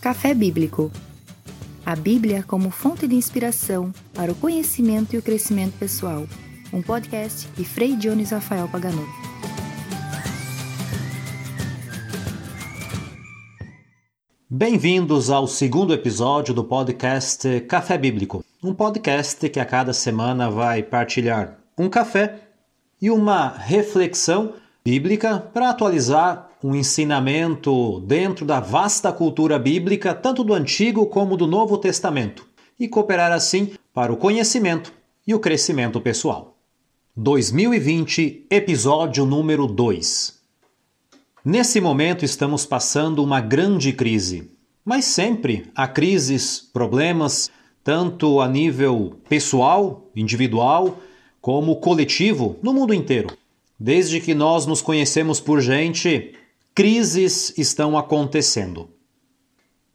Café Bíblico. A Bíblia como fonte de inspiração para o conhecimento e o crescimento pessoal. Um podcast de Frei Dionis Rafael Pagano. Bem-vindos ao segundo episódio do podcast Café Bíblico, um podcast que a cada semana vai partilhar um café e uma reflexão bíblica para atualizar um ensinamento dentro da vasta cultura bíblica, tanto do Antigo como do Novo Testamento, e cooperar assim para o conhecimento e o crescimento pessoal. 2020, episódio número 2. Nesse momento estamos passando uma grande crise, mas sempre há crises, problemas, tanto a nível pessoal, individual, como coletivo no mundo inteiro. Desde que nós nos conhecemos por gente, crises estão acontecendo.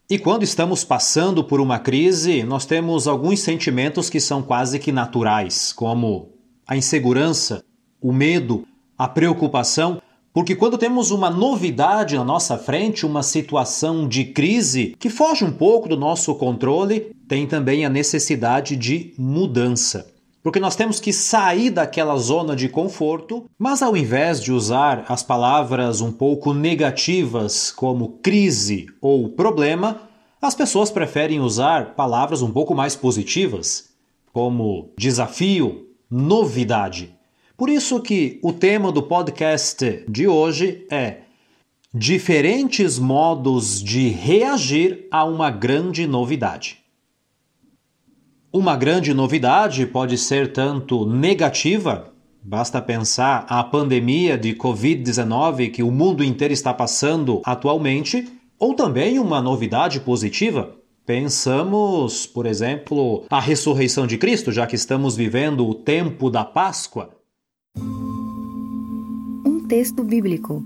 E quando estamos passando por uma crise, nós temos alguns sentimentos que são quase que naturais, como a insegurança, o medo, a preocupação, porque quando temos uma novidade na nossa frente, uma situação de crise que foge um pouco do nosso controle, tem também a necessidade de mudança porque nós temos que sair daquela zona de conforto, mas ao invés de usar as palavras um pouco negativas como crise ou problema, as pessoas preferem usar palavras um pouco mais positivas, como desafio, novidade. Por isso que o tema do podcast de hoje é diferentes modos de reagir a uma grande novidade. Uma grande novidade pode ser tanto negativa, basta pensar a pandemia de Covid-19 que o mundo inteiro está passando atualmente, ou também uma novidade positiva. Pensamos, por exemplo, a ressurreição de Cristo, já que estamos vivendo o tempo da Páscoa. Um texto bíblico.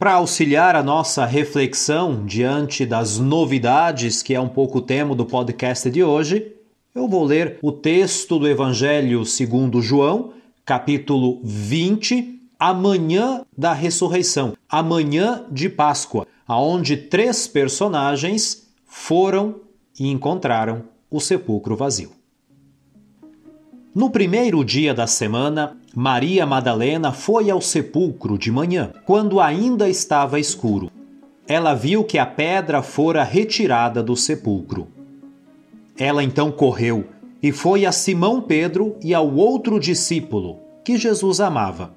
Para auxiliar a nossa reflexão diante das novidades, que é um pouco o tema do podcast de hoje, eu vou ler o texto do Evangelho segundo João, capítulo 20, amanhã da ressurreição, amanhã de Páscoa, aonde três personagens foram e encontraram o sepulcro vazio. No primeiro dia da semana, Maria Madalena foi ao sepulcro de manhã, quando ainda estava escuro. Ela viu que a pedra fora retirada do sepulcro. Ela então correu e foi a Simão Pedro e ao outro discípulo, que Jesus amava,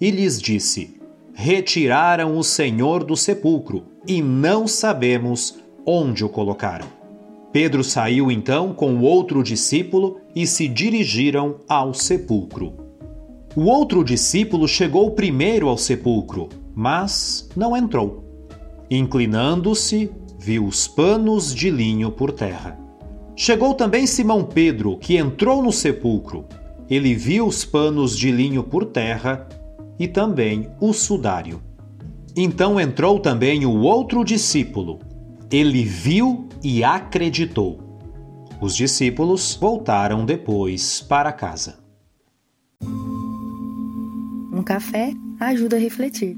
e lhes disse: Retiraram o Senhor do sepulcro e não sabemos onde o colocaram. Pedro saiu então com o outro discípulo e se dirigiram ao sepulcro. O outro discípulo chegou primeiro ao sepulcro, mas não entrou. Inclinando-se, viu os panos de linho por terra. Chegou também Simão Pedro, que entrou no sepulcro. Ele viu os panos de linho por terra e também o sudário. Então entrou também o outro discípulo. Ele viu e acreditou. Os discípulos voltaram depois para casa. Café ajuda a refletir.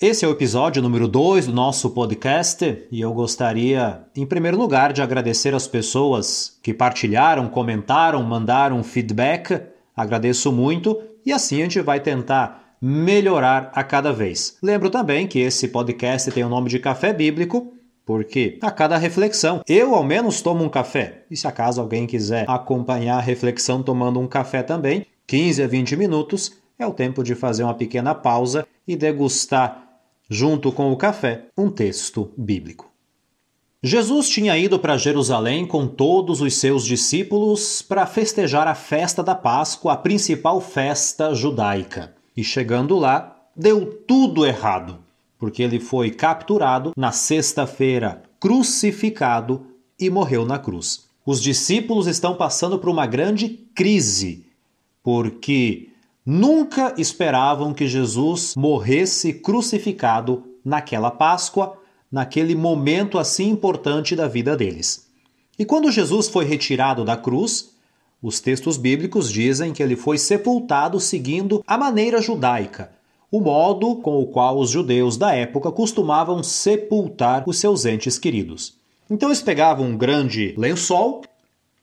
Esse é o episódio número 2 do nosso podcast e eu gostaria, em primeiro lugar, de agradecer as pessoas que partilharam, comentaram, mandaram feedback. Agradeço muito e assim a gente vai tentar melhorar a cada vez. Lembro também que esse podcast tem o nome de Café Bíblico porque a cada reflexão, eu ao menos tomo um café. E se acaso alguém quiser acompanhar a reflexão tomando um café também, 15 a 20 minutos é o tempo de fazer uma pequena pausa e degustar, junto com o café, um texto bíblico. Jesus tinha ido para Jerusalém com todos os seus discípulos para festejar a festa da Páscoa, a principal festa judaica. E chegando lá, deu tudo errado porque ele foi capturado na sexta-feira, crucificado e morreu na cruz. Os discípulos estão passando por uma grande crise, porque nunca esperavam que Jesus morresse crucificado naquela Páscoa, naquele momento assim importante da vida deles. E quando Jesus foi retirado da cruz, os textos bíblicos dizem que ele foi sepultado seguindo a maneira judaica, o modo com o qual os judeus da época costumavam sepultar os seus entes queridos. Então eles pegavam um grande lençol,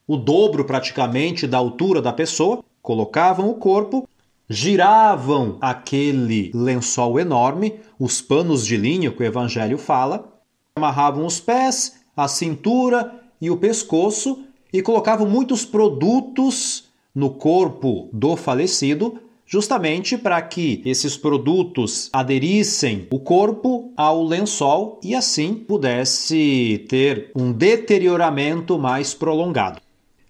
o dobro praticamente da altura da pessoa, colocavam o corpo, giravam aquele lençol enorme, os panos de linho que o evangelho fala, amarravam os pés, a cintura e o pescoço e colocavam muitos produtos no corpo do falecido, justamente para que esses produtos aderissem o corpo ao lençol e assim pudesse ter um deterioramento mais prolongado.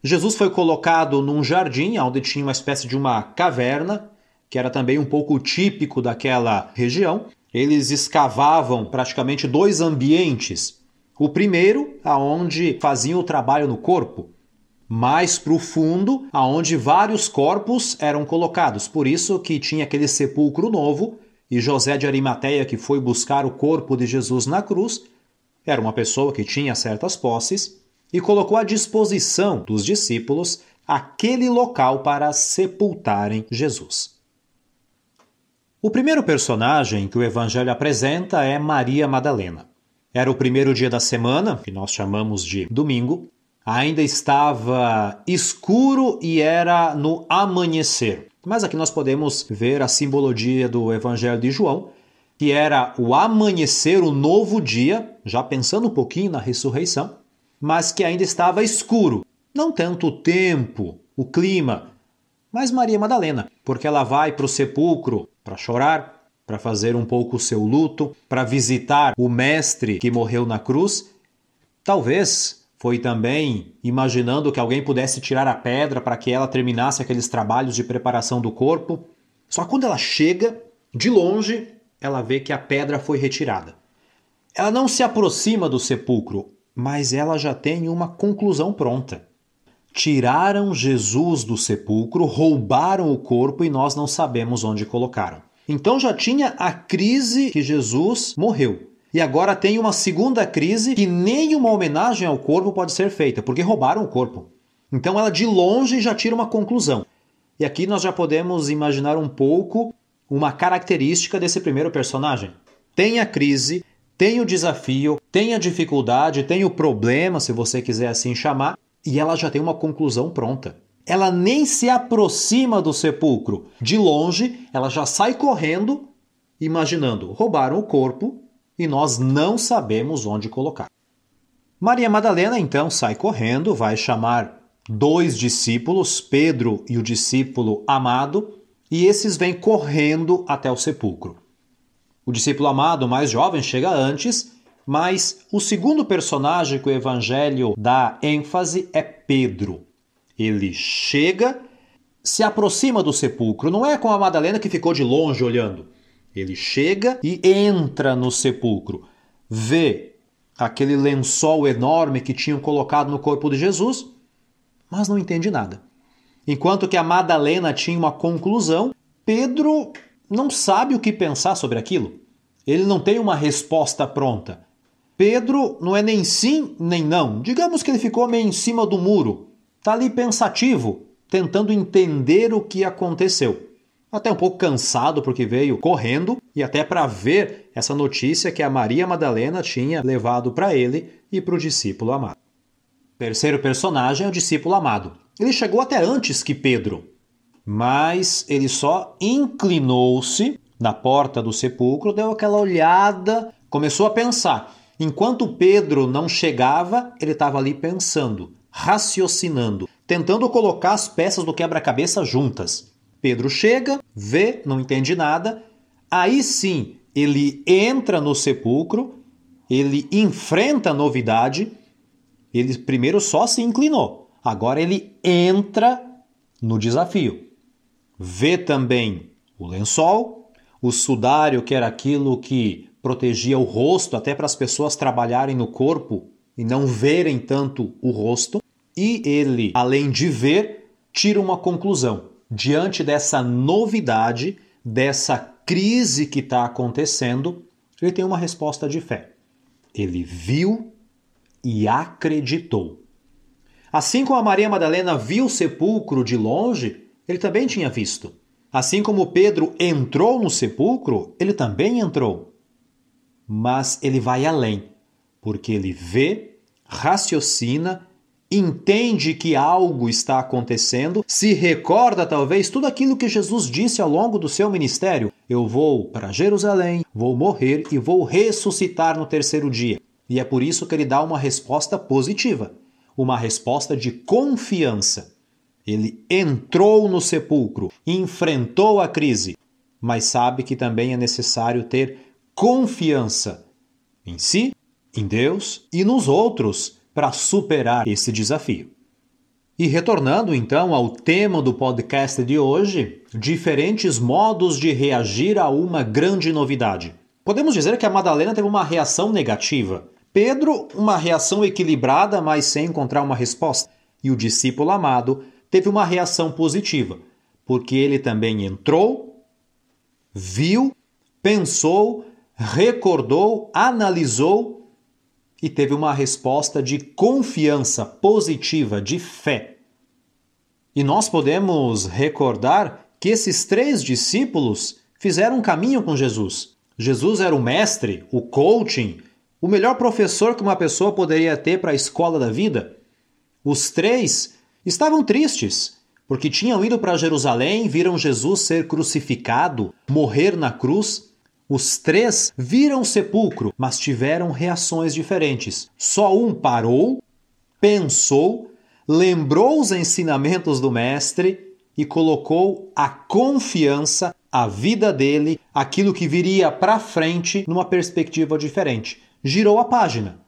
Jesus foi colocado num jardim onde tinha uma espécie de uma caverna, que era também um pouco típico daquela região. Eles escavavam praticamente dois ambientes. O primeiro, aonde faziam o trabalho no corpo, mais profundo, aonde vários corpos eram colocados. Por isso que tinha aquele sepulcro novo e José de Arimateia que foi buscar o corpo de Jesus na cruz, era uma pessoa que tinha certas posses e colocou à disposição dos discípulos aquele local para sepultarem Jesus. O primeiro personagem que o evangelho apresenta é Maria Madalena. Era o primeiro dia da semana, que nós chamamos de domingo. Ainda estava escuro e era no amanhecer. Mas aqui nós podemos ver a simbologia do Evangelho de João, que era o amanhecer, o novo dia, já pensando um pouquinho na ressurreição, mas que ainda estava escuro. Não tanto o tempo, o clima, mas Maria Madalena, porque ela vai para o sepulcro para chorar, para fazer um pouco o seu luto, para visitar o mestre que morreu na cruz. Talvez foi também imaginando que alguém pudesse tirar a pedra para que ela terminasse aqueles trabalhos de preparação do corpo. Só quando ela chega, de longe, ela vê que a pedra foi retirada. Ela não se aproxima do sepulcro, mas ela já tem uma conclusão pronta. Tiraram Jesus do sepulcro, roubaram o corpo e nós não sabemos onde colocaram. Então já tinha a crise que Jesus morreu. E agora tem uma segunda crise que nenhuma homenagem ao corpo pode ser feita, porque roubaram o corpo. Então ela de longe já tira uma conclusão. E aqui nós já podemos imaginar um pouco uma característica desse primeiro personagem. Tem a crise, tem o desafio, tem a dificuldade, tem o problema, se você quiser assim chamar, e ela já tem uma conclusão pronta. Ela nem se aproxima do sepulcro. De longe, ela já sai correndo, imaginando: roubaram o corpo e nós não sabemos onde colocar. Maria Madalena então sai correndo, vai chamar dois discípulos, Pedro e o discípulo amado, e esses vêm correndo até o sepulcro. O discípulo amado mais jovem chega antes, mas o segundo personagem que o evangelho dá ênfase é Pedro. Ele chega, se aproxima do sepulcro, não é com a Madalena que ficou de longe olhando. Ele chega e entra no sepulcro, vê aquele lençol enorme que tinham colocado no corpo de Jesus, mas não entende nada. Enquanto que a Madalena tinha uma conclusão, Pedro não sabe o que pensar sobre aquilo. Ele não tem uma resposta pronta. Pedro não é nem sim nem não. Digamos que ele ficou meio em cima do muro. Está ali pensativo, tentando entender o que aconteceu. Até um pouco cansado porque veio correndo e até para ver essa notícia que a Maria Madalena tinha levado para ele e para o discípulo amado. Terceiro personagem é o discípulo amado. Ele chegou até antes que Pedro, mas ele só inclinou-se na porta do sepulcro, deu aquela olhada, começou a pensar. Enquanto Pedro não chegava, ele estava ali pensando, raciocinando, tentando colocar as peças do quebra-cabeça juntas. Pedro chega, vê, não entende nada, aí sim ele entra no sepulcro, ele enfrenta a novidade, ele primeiro só se inclinou, agora ele entra no desafio. Vê também o lençol, o sudário, que era aquilo que protegia o rosto, até para as pessoas trabalharem no corpo e não verem tanto o rosto. E ele, além de ver, tira uma conclusão. Diante dessa novidade, dessa crise que está acontecendo, ele tem uma resposta de fé. Ele viu e acreditou. Assim como a Maria Madalena viu o sepulcro de longe, ele também tinha visto. Assim como Pedro entrou no sepulcro, ele também entrou. Mas ele vai além, porque ele vê, raciocina, entende que algo está acontecendo, se recorda talvez tudo aquilo que Jesus disse ao longo do seu ministério: Eu vou para Jerusalém, vou morrer e vou ressuscitar no terceiro dia. E é por isso que ele dá uma resposta positiva, uma resposta de confiança. Ele entrou no sepulcro, enfrentou a crise, mas sabe que também é necessário ter confiança em si, em Deus e nos outros para superar esse desafio. E retornando então ao tema do podcast de hoje, diferentes modos de reagir a uma grande novidade. Podemos dizer que a Madalena teve uma reação negativa. Pedro, uma reação equilibrada, mas sem encontrar uma resposta. E o discípulo amado teve uma reação positiva, porque ele também entrou, viu, pensou, recordou, analisou e teve uma resposta de confiança positiva, de fé. E nós podemos recordar que esses três discípulos fizeram um caminho com Jesus. Jesus era o mestre, o coaching, o melhor professor que uma pessoa poderia ter para a escola da vida. Os três Estavam tristes, porque tinham ido para Jerusalém, viram Jesus ser crucificado, morrer na cruz. Os três viram o sepulcro, mas tiveram reações diferentes. Só um parou, pensou, lembrou os ensinamentos do Mestre e colocou a confiança, a vida dele, aquilo que viria para frente, numa perspectiva diferente. Girou a página.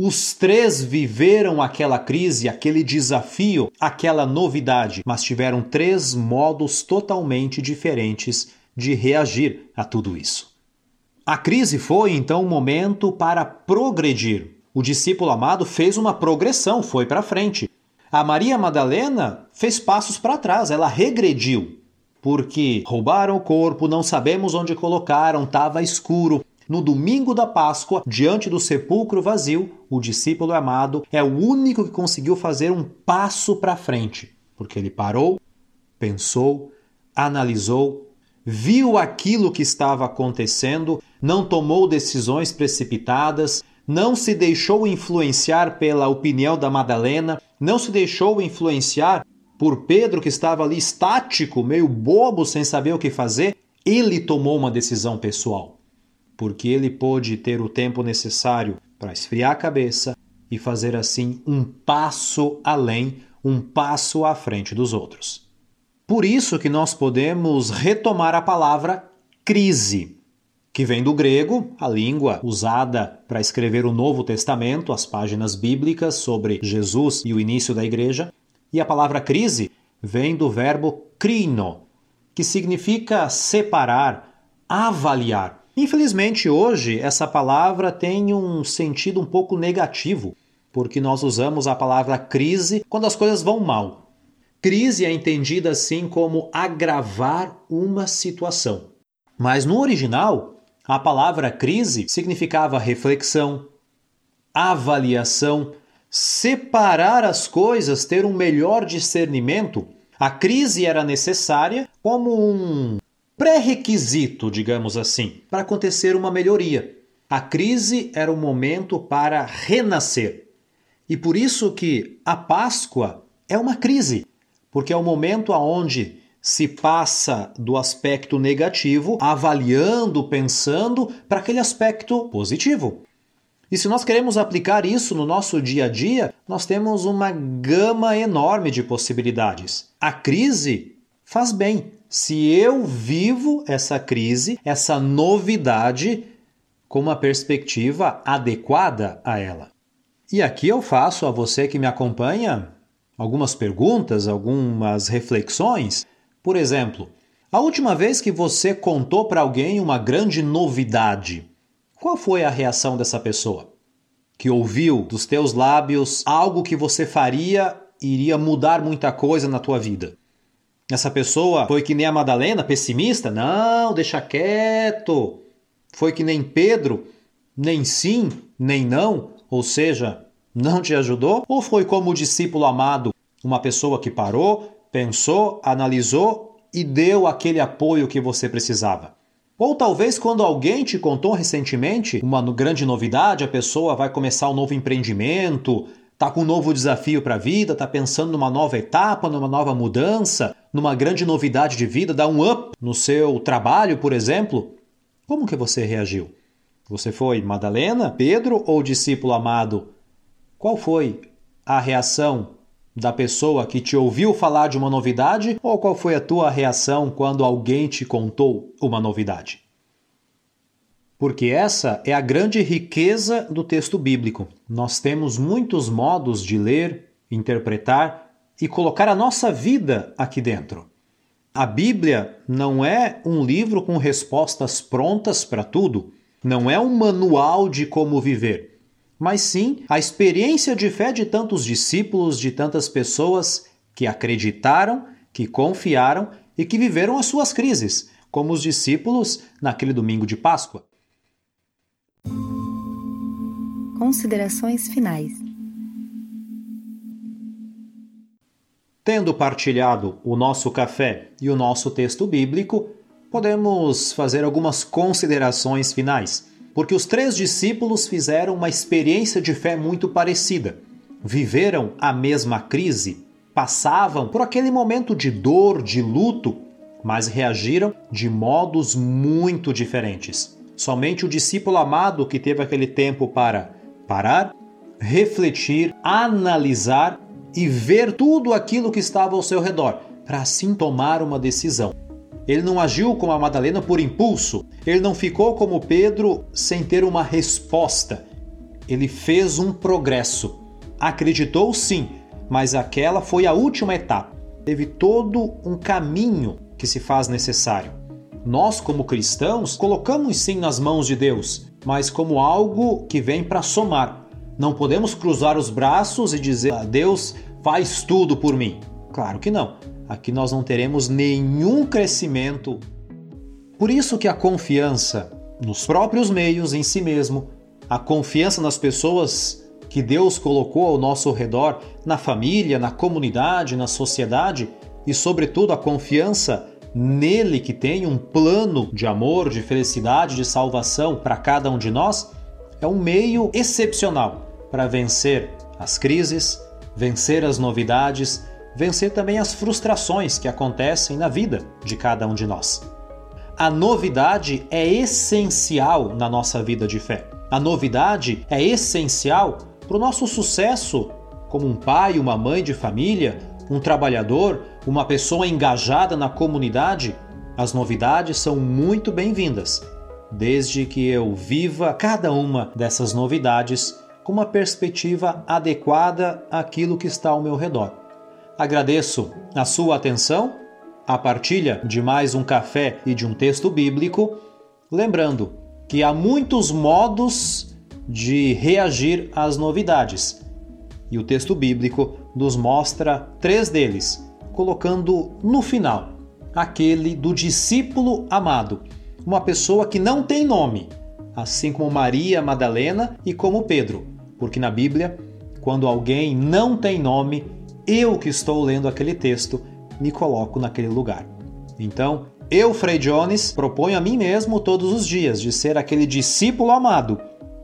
Os três viveram aquela crise, aquele desafio, aquela novidade, mas tiveram três modos totalmente diferentes de reagir a tudo isso. A crise foi então um momento para progredir. O discípulo amado fez uma progressão, foi para frente. A Maria Madalena fez passos para trás, ela regrediu. Porque roubaram o corpo, não sabemos onde colocaram, estava escuro, no domingo da Páscoa, diante do sepulcro vazio, o discípulo amado é o único que conseguiu fazer um passo para frente, porque ele parou, pensou, analisou, viu aquilo que estava acontecendo, não tomou decisões precipitadas, não se deixou influenciar pela opinião da Madalena, não se deixou influenciar por Pedro, que estava ali estático, meio bobo, sem saber o que fazer. Ele tomou uma decisão pessoal porque ele pôde ter o tempo necessário para esfriar a cabeça e fazer assim um passo além, um passo à frente dos outros. Por isso que nós podemos retomar a palavra crise, que vem do grego, a língua usada para escrever o Novo Testamento, as páginas bíblicas sobre Jesus e o início da igreja, e a palavra crise vem do verbo crino, que significa separar, avaliar. Infelizmente, hoje, essa palavra tem um sentido um pouco negativo, porque nós usamos a palavra crise quando as coisas vão mal. Crise é entendida assim como agravar uma situação. Mas no original, a palavra crise significava reflexão, avaliação, separar as coisas, ter um melhor discernimento. A crise era necessária como um pré-requisito, digamos assim, para acontecer uma melhoria. A crise era o momento para renascer. E por isso que a Páscoa é uma crise, porque é o momento aonde se passa do aspecto negativo, avaliando, pensando para aquele aspecto positivo. E se nós queremos aplicar isso no nosso dia a dia, nós temos uma gama enorme de possibilidades. A crise faz bem, se eu vivo essa crise, essa novidade, com uma perspectiva adequada a ela. E aqui eu faço a você que me acompanha algumas perguntas, algumas reflexões. Por exemplo, a última vez que você contou para alguém uma grande novidade, qual foi a reação dessa pessoa? Que ouviu dos teus lábios algo que você faria iria mudar muita coisa na tua vida. Essa pessoa foi que nem a Madalena, pessimista? Não, deixa quieto. Foi que nem Pedro, nem sim, nem não, ou seja, não te ajudou? Ou foi como o discípulo amado, uma pessoa que parou, pensou, analisou e deu aquele apoio que você precisava. Ou talvez quando alguém te contou recentemente uma grande novidade, a pessoa vai começar um novo empreendimento, tá com um novo desafio para a vida, tá pensando numa nova etapa, numa nova mudança, numa grande novidade de vida, dá um up no seu trabalho, por exemplo. Como que você reagiu? Você foi Madalena, Pedro ou discípulo amado? Qual foi a reação da pessoa que te ouviu falar de uma novidade ou qual foi a tua reação quando alguém te contou uma novidade? Porque essa é a grande riqueza do texto bíblico. Nós temos muitos modos de ler, interpretar e colocar a nossa vida aqui dentro. A Bíblia não é um livro com respostas prontas para tudo, não é um manual de como viver mas sim a experiência de fé de tantos discípulos, de tantas pessoas que acreditaram, que confiaram e que viveram as suas crises, como os discípulos naquele domingo de Páscoa. Considerações finais. Tendo partilhado o nosso café e o nosso texto bíblico, podemos fazer algumas considerações finais porque os três discípulos fizeram uma experiência de fé muito parecida. Viveram a mesma crise, passavam por aquele momento de dor, de luto, mas reagiram de modos muito diferentes. Somente o discípulo amado que teve aquele tempo para parar, refletir, analisar e ver tudo aquilo que estava ao seu redor, para assim tomar uma decisão. Ele não agiu como a Madalena por impulso. Ele não ficou como Pedro sem ter uma resposta. Ele fez um progresso. Acreditou sim, mas aquela foi a última etapa. Teve todo um caminho que se faz necessário. Nós, como cristãos, colocamos sim nas mãos de Deus, mas como algo que vem para somar. Não podemos cruzar os braços e dizer: a Deus faz tudo por mim. Claro que não aqui nós não teremos nenhum crescimento. Por isso que a confiança nos próprios meios em si mesmo, a confiança nas pessoas que Deus colocou ao nosso redor, na família, na comunidade, na sociedade e, sobretudo, a confiança nele que tem um plano de amor, de felicidade, de salvação para cada um de nós, é um meio excepcional para vencer as crises, vencer as novidades, vencer também as frustrações que acontecem na vida de cada um de nós. A novidade é essencial na nossa vida de fé. A novidade é essencial para o nosso sucesso como um pai, uma mãe de família, um trabalhador, uma pessoa engajada na comunidade. As novidades são muito bem-vindas, desde que eu viva cada uma dessas novidades com uma perspectiva adequada àquilo que está ao meu redor. Agradeço a sua atenção, a partilha de mais um café e de um texto bíblico, lembrando que há muitos modos de reagir às novidades. E o texto bíblico nos mostra três deles, colocando no final aquele do discípulo amado, uma pessoa que não tem nome, assim como Maria Madalena e como Pedro, porque na Bíblia, quando alguém não tem nome, eu que estou lendo aquele texto me coloco naquele lugar. Então, eu, Frei Jones, proponho a mim mesmo todos os dias de ser aquele discípulo amado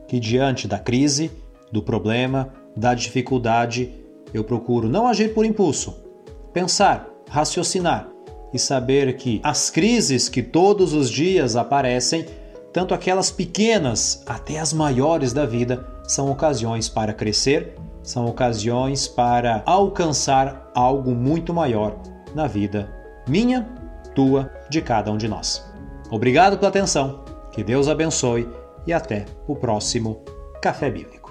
que, diante da crise, do problema, da dificuldade, eu procuro não agir por impulso, pensar, raciocinar e saber que as crises que todos os dias aparecem, tanto aquelas pequenas até as maiores da vida, são ocasiões para crescer são ocasiões para alcançar algo muito maior na vida minha, tua, de cada um de nós. Obrigado pela atenção, que Deus abençoe e até o próximo Café Bíblico.